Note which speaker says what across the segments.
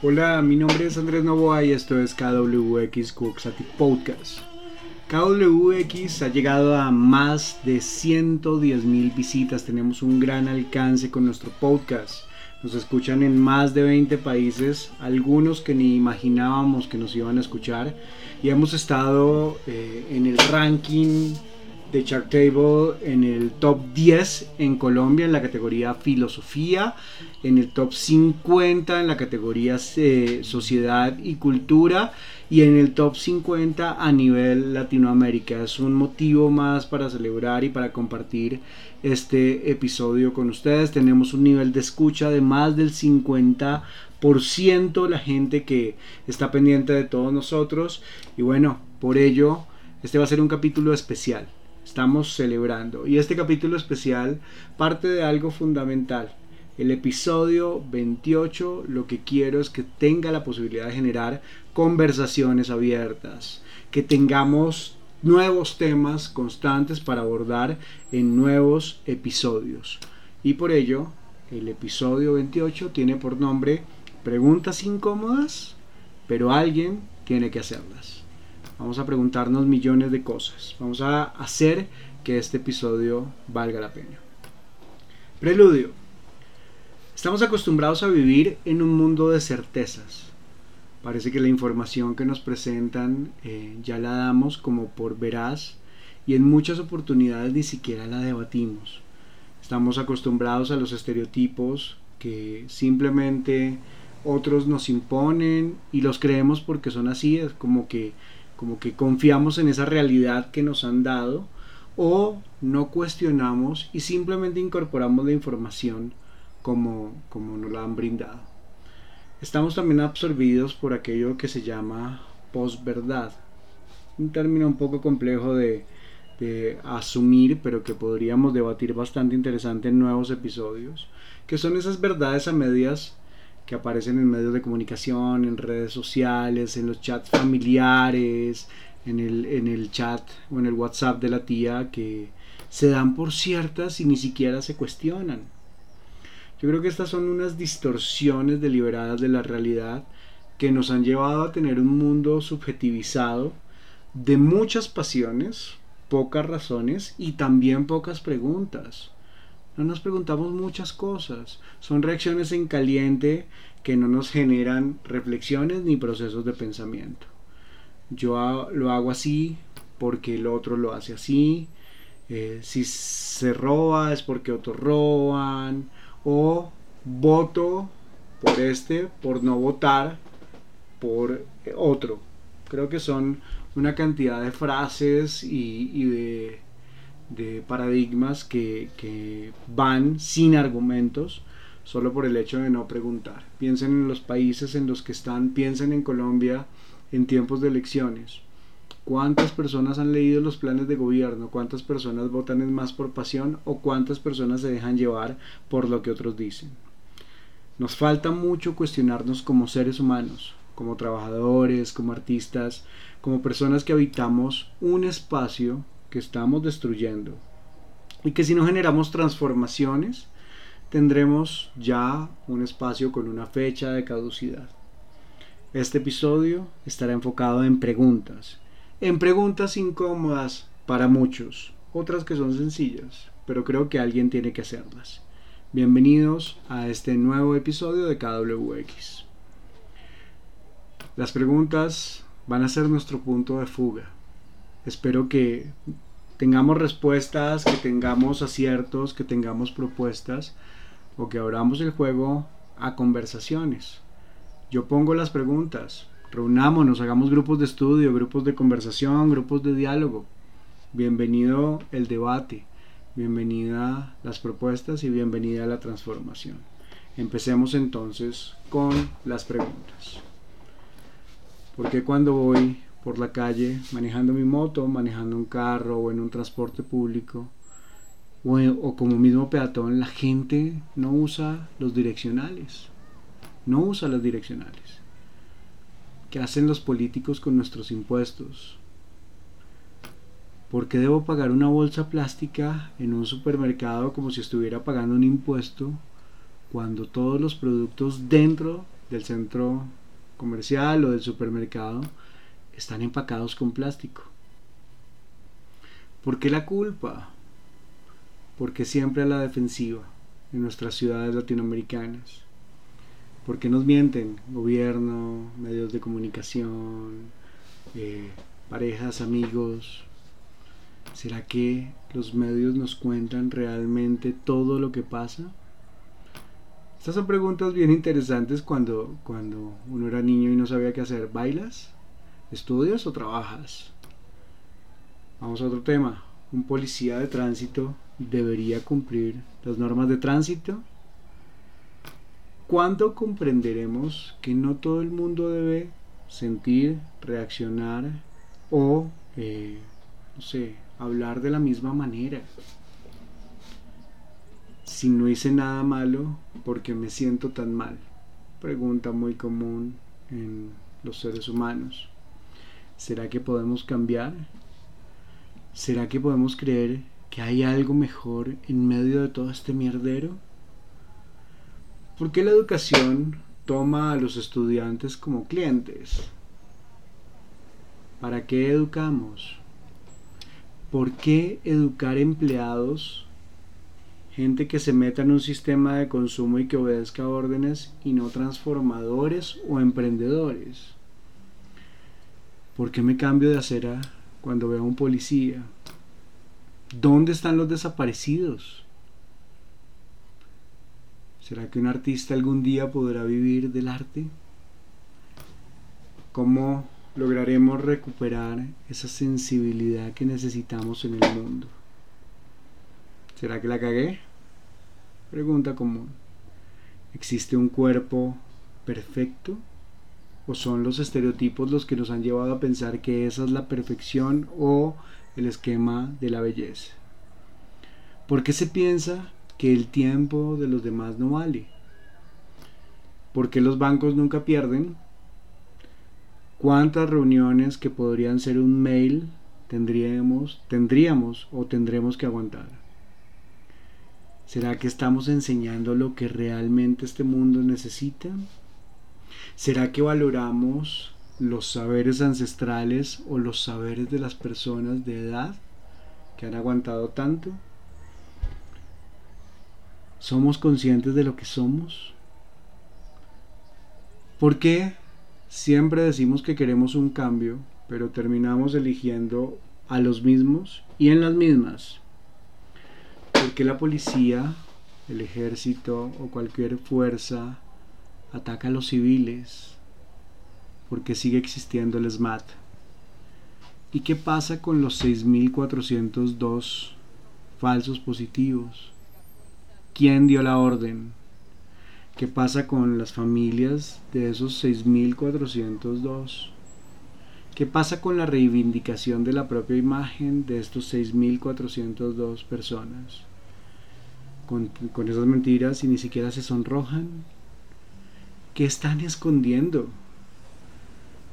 Speaker 1: Hola, mi nombre es Andrés Novoa y esto es KWX Coxatic Podcast. KWX ha llegado a más de 110 mil visitas, tenemos un gran alcance con nuestro podcast. Nos escuchan en más de 20 países, algunos que ni imaginábamos que nos iban a escuchar. Y hemos estado eh, en el ranking de Chartable en el top 10 en Colombia en la categoría filosofía, en el top 50 en la categoría eh, sociedad y cultura y en el top 50 a nivel Latinoamérica. Es un motivo más para celebrar y para compartir este episodio con ustedes. Tenemos un nivel de escucha de más del 50% la gente que está pendiente de todos nosotros y bueno, por ello este va a ser un capítulo especial estamos celebrando. Y este capítulo especial parte de algo fundamental. El episodio 28 lo que quiero es que tenga la posibilidad de generar conversaciones abiertas, que tengamos nuevos temas constantes para abordar en nuevos episodios. Y por ello, el episodio 28 tiene por nombre Preguntas incómodas, pero alguien tiene que hacerlas. Vamos a preguntarnos millones de cosas. Vamos a hacer que este episodio valga la pena. Preludio. Estamos acostumbrados a vivir en un mundo de certezas. Parece que la información que nos presentan eh, ya la damos como por veraz y en muchas oportunidades ni siquiera la debatimos. Estamos acostumbrados a los estereotipos que simplemente otros nos imponen y los creemos porque son así, es como que como que confiamos en esa realidad que nos han dado o no cuestionamos y simplemente incorporamos la información como, como nos la han brindado. Estamos también absorbidos por aquello que se llama posverdad, un término un poco complejo de, de asumir, pero que podríamos debatir bastante interesante en nuevos episodios, que son esas verdades a medias que aparecen en medios de comunicación, en redes sociales, en los chats familiares, en el, en el chat o en el WhatsApp de la tía que se dan por ciertas y ni siquiera se cuestionan. Yo creo que estas son unas distorsiones deliberadas de la realidad que nos han llevado a tener un mundo subjetivizado de muchas pasiones, pocas razones y también pocas preguntas. No nos preguntamos muchas cosas. Son reacciones en caliente que no nos generan reflexiones ni procesos de pensamiento. Yo lo hago así porque el otro lo hace así. Eh, si se roba es porque otros roban. O voto por este, por no votar por otro. Creo que son una cantidad de frases y de de paradigmas que, van sin argumentos solo por el hecho de no preguntar. Piensen en los países en los que están, piensen en Colombia en tiempos de elecciones. ¿Cuántas personas han leído los planes de gobierno? ¿Cuántas personas votan en más por pasión? ¿O cuántas personas se dejan llevar por lo que otros dicen? Nos falta mucho cuestionarnos como seres humanos, como trabajadores, como artistas, como personas que habitamos un espacio que estamos destruyendo y que si no generamos transformaciones tendremos ya un espacio con una fecha de caducidad. Este episodio estará enfocado en preguntas, en preguntas incómodas para muchos, otras que son sencillas, pero creo que alguien tiene que hacerlas. Bienvenidos a este nuevo episodio de KWX. Las preguntas van a ser nuestro punto de fuga Espero que tengamos respuestas, que tengamos aciertos, que tengamos propuestas o que abramos el juego a conversaciones. Yo pongo las preguntas, reunámonos, hagamos grupos de estudio, grupos de conversación, grupos de diálogo. Bienvenido el debate, bienvenida las propuestas y bienvenida la transformación. Empecemos entonces con las preguntas. Porque cuando voy por la calle manejando mi moto, manejando un carro o en un transporte público o, como mismo peatón, la gente no usa los direccionales. No usa las direccionales. ¿Qué hacen los políticos con nuestros impuestos? ¿Por qué debo pagar una bolsa plástica en un supermercado como si estuviera pagando un impuesto cuando todos los productos dentro del centro comercial o del supermercado están empacados con plástico. ¿Por qué la culpa? Porque siempre a la defensiva en nuestras ciudades latinoamericanas. ¿Por qué nos mienten? Gobierno, medios de comunicación, eh, parejas, amigos. ¿Será que los medios nos cuentan realmente todo lo que pasa? Estas son preguntas bien interesantes cuando, cuando uno era niño y no sabía qué hacer. ¿Bailas? ¿Estudias o trabajas? Vamos a otro tema. ¿Un policía de tránsito debería cumplir las normas de tránsito? ¿Cuándo comprenderemos que no todo el mundo debe sentir, reaccionar o, eh, no sé, hablar de la misma manera? Si no hice nada malo, ¿por qué me siento tan mal? Pregunta muy común en los seres humanos. ¿Será que podemos cambiar? ¿Será que podemos creer que hay algo mejor en medio de todo este mierdero? ¿Por qué la educación toma a los estudiantes como clientes? ¿Para qué educamos? ¿Por qué educar empleados, gente que se meta en un sistema de consumo y que obedezca órdenes y no transformadores o emprendedores? ¿Por qué me cambio de acera cuando veo a un policía? ¿Dónde están los desaparecidos? ¿Será que un artista algún día podrá vivir del arte? ¿Cómo lograremos recuperar esa sensibilidad que necesitamos en el mundo? ¿Será que la cagué? Pregunta común. ¿Existe un cuerpo perfecto? ¿O son los estereotipos los que nos han llevado a pensar que esa es la perfección o el esquema de la belleza. ¿Por qué se piensa que el tiempo de los demás no vale? ¿Por qué los bancos nunca pierden? ¿Cuántas reuniones que podrían ser un mail tendríamos, tendríamos o tendremos que aguantar? ¿Será que estamos enseñando lo que realmente este mundo necesita? ¿Será que valoramos los saberes ancestrales o los saberes de las personas de edad que han aguantado tanto? ¿Somos conscientes de lo que somos? ¿Por qué siempre decimos que queremos un cambio, pero terminamos eligiendo a los mismos y en las mismas? ¿Por qué la policía, el ejército o cualquier fuerza ataca a los civiles? porque sigue existiendo el SMAT. ¿Y qué pasa con los 6.402 falsos positivos? ¿Quién dio la orden? ¿Qué pasa con las familias de esos 6.402? ¿Qué pasa con la reivindicación de la propia imagen de estos 6.402 personas? Con, con esas mentiras y ni siquiera se sonrojan. ¿Qué están escondiendo?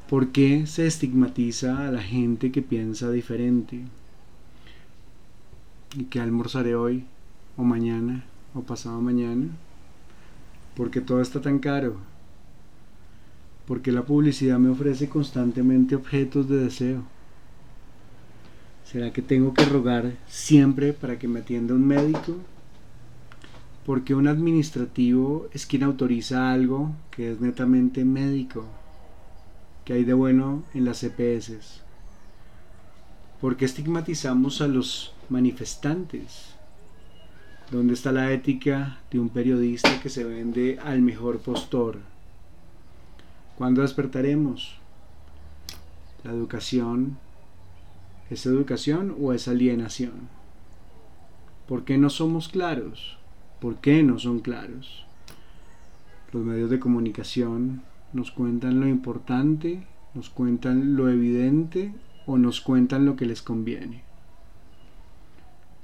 Speaker 1: ¿Por qué se estigmatiza a la gente que piensa diferente? ¿Y que almorzaré hoy? ¿O mañana? ¿O pasado mañana? ¿Por qué todo está tan caro? ¿Por qué la publicidad me ofrece constantemente objetos de deseo? ¿Será que tengo que rogar siempre para que me atienda un médico? Porque un administrativo es quien autoriza algo que es netamente médico que hay de bueno en las EPS? ¿Por qué estigmatizamos a los manifestantes? ¿Dónde está la ética de un periodista que se vende al mejor postor? ¿Cuándo despertaremos? ¿La educación es educación o es alienación? ¿Por qué no somos claros? ¿Por qué no son claros? Los medios de comunicación nos cuentan lo importante, nos cuentan lo evidente o nos cuentan lo que les conviene.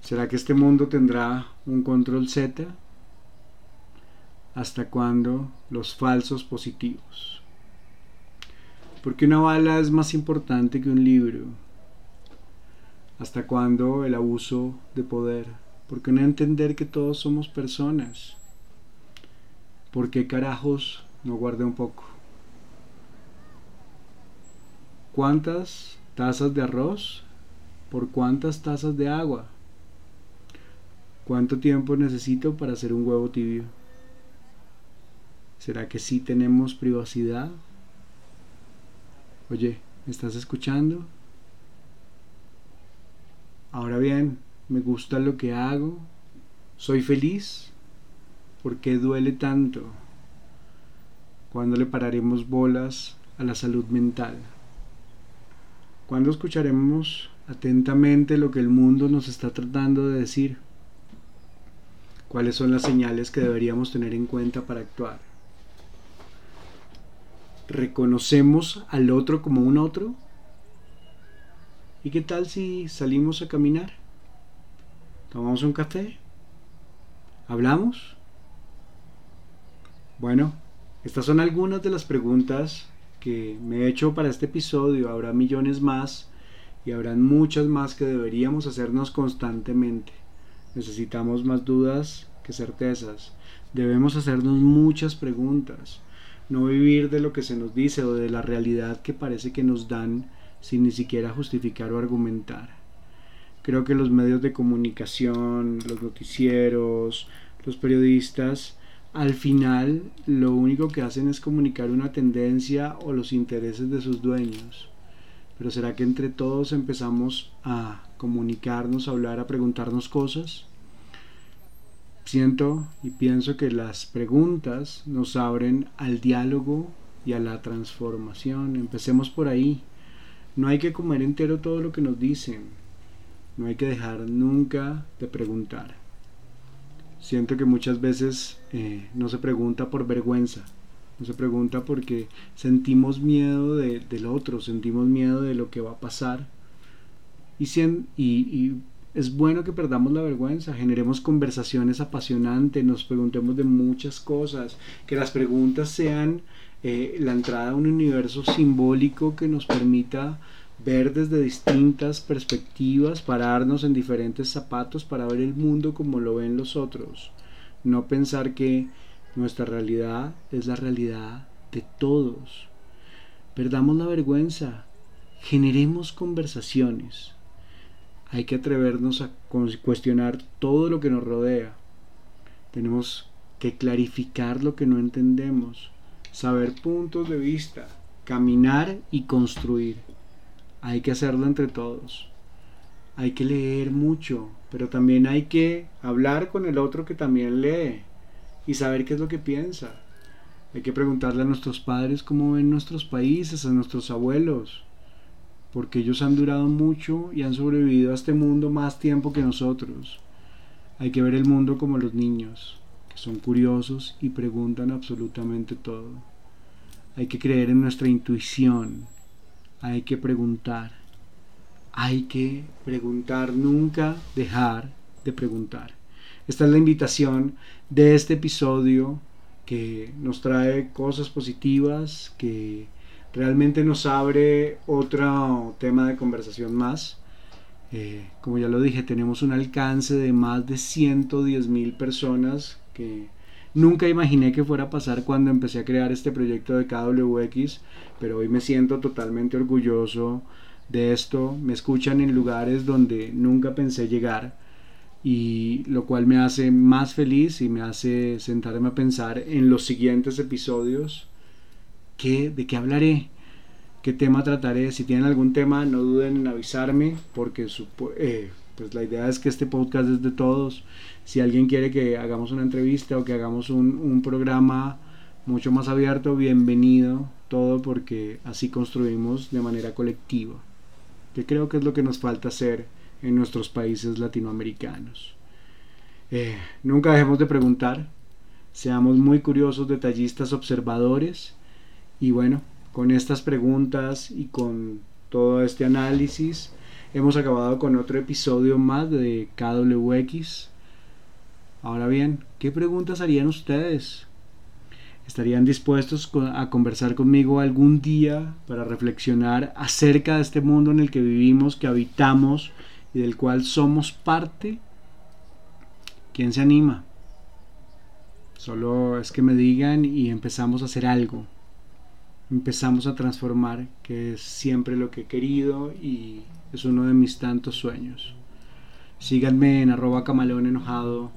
Speaker 1: ¿Será que este mundo tendrá un control Z? ¿Hasta cuándo los falsos positivos? Porque una bala es más importante que un libro. ¿Hasta cuándo el abuso de poder? ¿Por qué no entender que todos somos personas? ¿Por qué carajos no guardé un poco. ¿Cuántas tazas de arroz por cuántas tazas de agua? ¿Cuánto tiempo necesito para hacer un huevo tibio? ¿Será que sí tenemos privacidad? Oye, ¿me estás escuchando? Ahora bien, ¿me gusta lo que hago? ¿Soy feliz? ¿Por qué duele tanto? ¿Cuándo le pararemos bolas a la salud mental? ¿Cuándo escucharemos atentamente lo que el mundo nos está tratando de decir? ¿Cuáles son las señales que deberíamos tener en cuenta para actuar? ¿Reconocemos al otro como un otro? ¿Y qué tal si salimos a caminar? ¿Tomamos un café? ¿Hablamos? Bueno, estas son algunas de las preguntas que me he hecho para este episodio. Habrá millones más y habrán muchas más que deberíamos hacernos constantemente. Necesitamos más dudas que certezas. Debemos hacernos muchas preguntas. No vivir de lo que se nos dice o de la realidad que parece que nos dan sin ni siquiera justificar o argumentar. Creo que los medios de comunicación, los noticieros, los periodistas, al final lo único que hacen es comunicar una tendencia o los intereses de sus dueños. Pero ¿será que entre todos empezamos a comunicarnos, a hablar, a preguntarnos cosas? Siento y pienso que las preguntas nos abren al diálogo y a la transformación. Empecemos por ahí. No hay que comer entero todo lo que nos dicen. No hay que dejar nunca de preguntar. Siento que muchas veces eh, no se pregunta por vergüenza, no se pregunta porque sentimos miedo del otro, sentimos miedo de lo que va a pasar. Y, y es bueno que perdamos la vergüenza, generemos conversaciones apasionantes, nos preguntemos de muchas cosas, que las preguntas sean eh, la entrada a un universo simbólico que nos permita ver desde distintas perspectivas, pararnos en diferentes zapatos para ver el mundo como lo ven los otros. No pensar que nuestra realidad es la realidad de todos. Perdamos la vergüenza, generemos conversaciones. Hay que atrevernos a cuestionar todo lo que nos rodea. Tenemos que clarificar lo que no entendemos, saber puntos de vista, caminar y construir. Hay que hacerlo entre todos. Hay que leer mucho, pero también hay que hablar con el otro que también lee y saber qué es lo que piensa. Hay que preguntarle a nuestros padres cómo ven nuestros países, a nuestros abuelos, porque ellos han durado mucho y han sobrevivido a este mundo más tiempo que nosotros. Hay que ver el mundo como los niños, que son curiosos y preguntan absolutamente todo. Hay que creer en nuestra intuición, hay que preguntar. Hay que preguntar, nunca dejar de preguntar. Esta es la invitación de este episodio que nos trae cosas positivas, que realmente nos abre otro tema de conversación más. Eh, como ya lo dije, tenemos un alcance de más de 110 mil personas que Nunca imaginé que fuera a pasar cuando empecé a crear este proyecto de KWX, pero hoy me siento totalmente orgulloso de esto. Me escuchan en lugares donde nunca pensé llegar y lo cual me hace más feliz y me hace sentarme a pensar en los siguientes episodios. ¿Qué, ¿De qué hablaré? ¿Qué tema trataré? Si tienen algún tema, no duden en avisarme porque eh, pues la idea es que este podcast es de todos. Si alguien quiere que hagamos una entrevista o que hagamos un, programa mucho más abierto, bienvenido todo porque así construimos de manera colectiva. Que creo que es lo que nos falta hacer en nuestros países latinoamericanos. Eh, nunca dejemos de preguntar, seamos muy curiosos, detallistas, observadores y bueno, con estas preguntas y con todo este análisis hemos acabado con otro episodio más de KWX. Ahora bien, ¿qué preguntas harían ustedes? ¿Estarían dispuestos a conversar conmigo algún día para reflexionar acerca de este mundo en el que vivimos, que habitamos y del cual somos parte? ¿Quién se anima? Solo es que me digan y empezamos a hacer algo. Empezamos a transformar, que es siempre lo que he querido y es uno de mis tantos sueños. Síganme en arroba camaleón enojado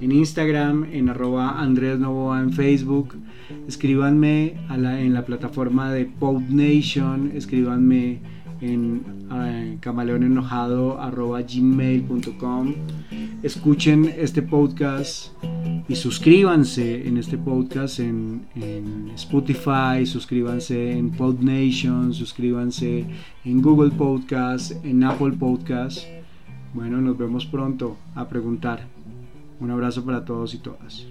Speaker 1: en Instagram, en arroba Andrés Novoa en Facebook. Escríbanme en la plataforma de Nation escríbanme en uh, camaleonenojado.gmail.com escuchen este podcast y suscríbanse en este podcast en, en Spotify, suscríbanse en PodNation, suscríbanse en Google Podcast, en Apple Podcast. Bueno, nos vemos pronto a preguntar. Un abrazo para todos y todas.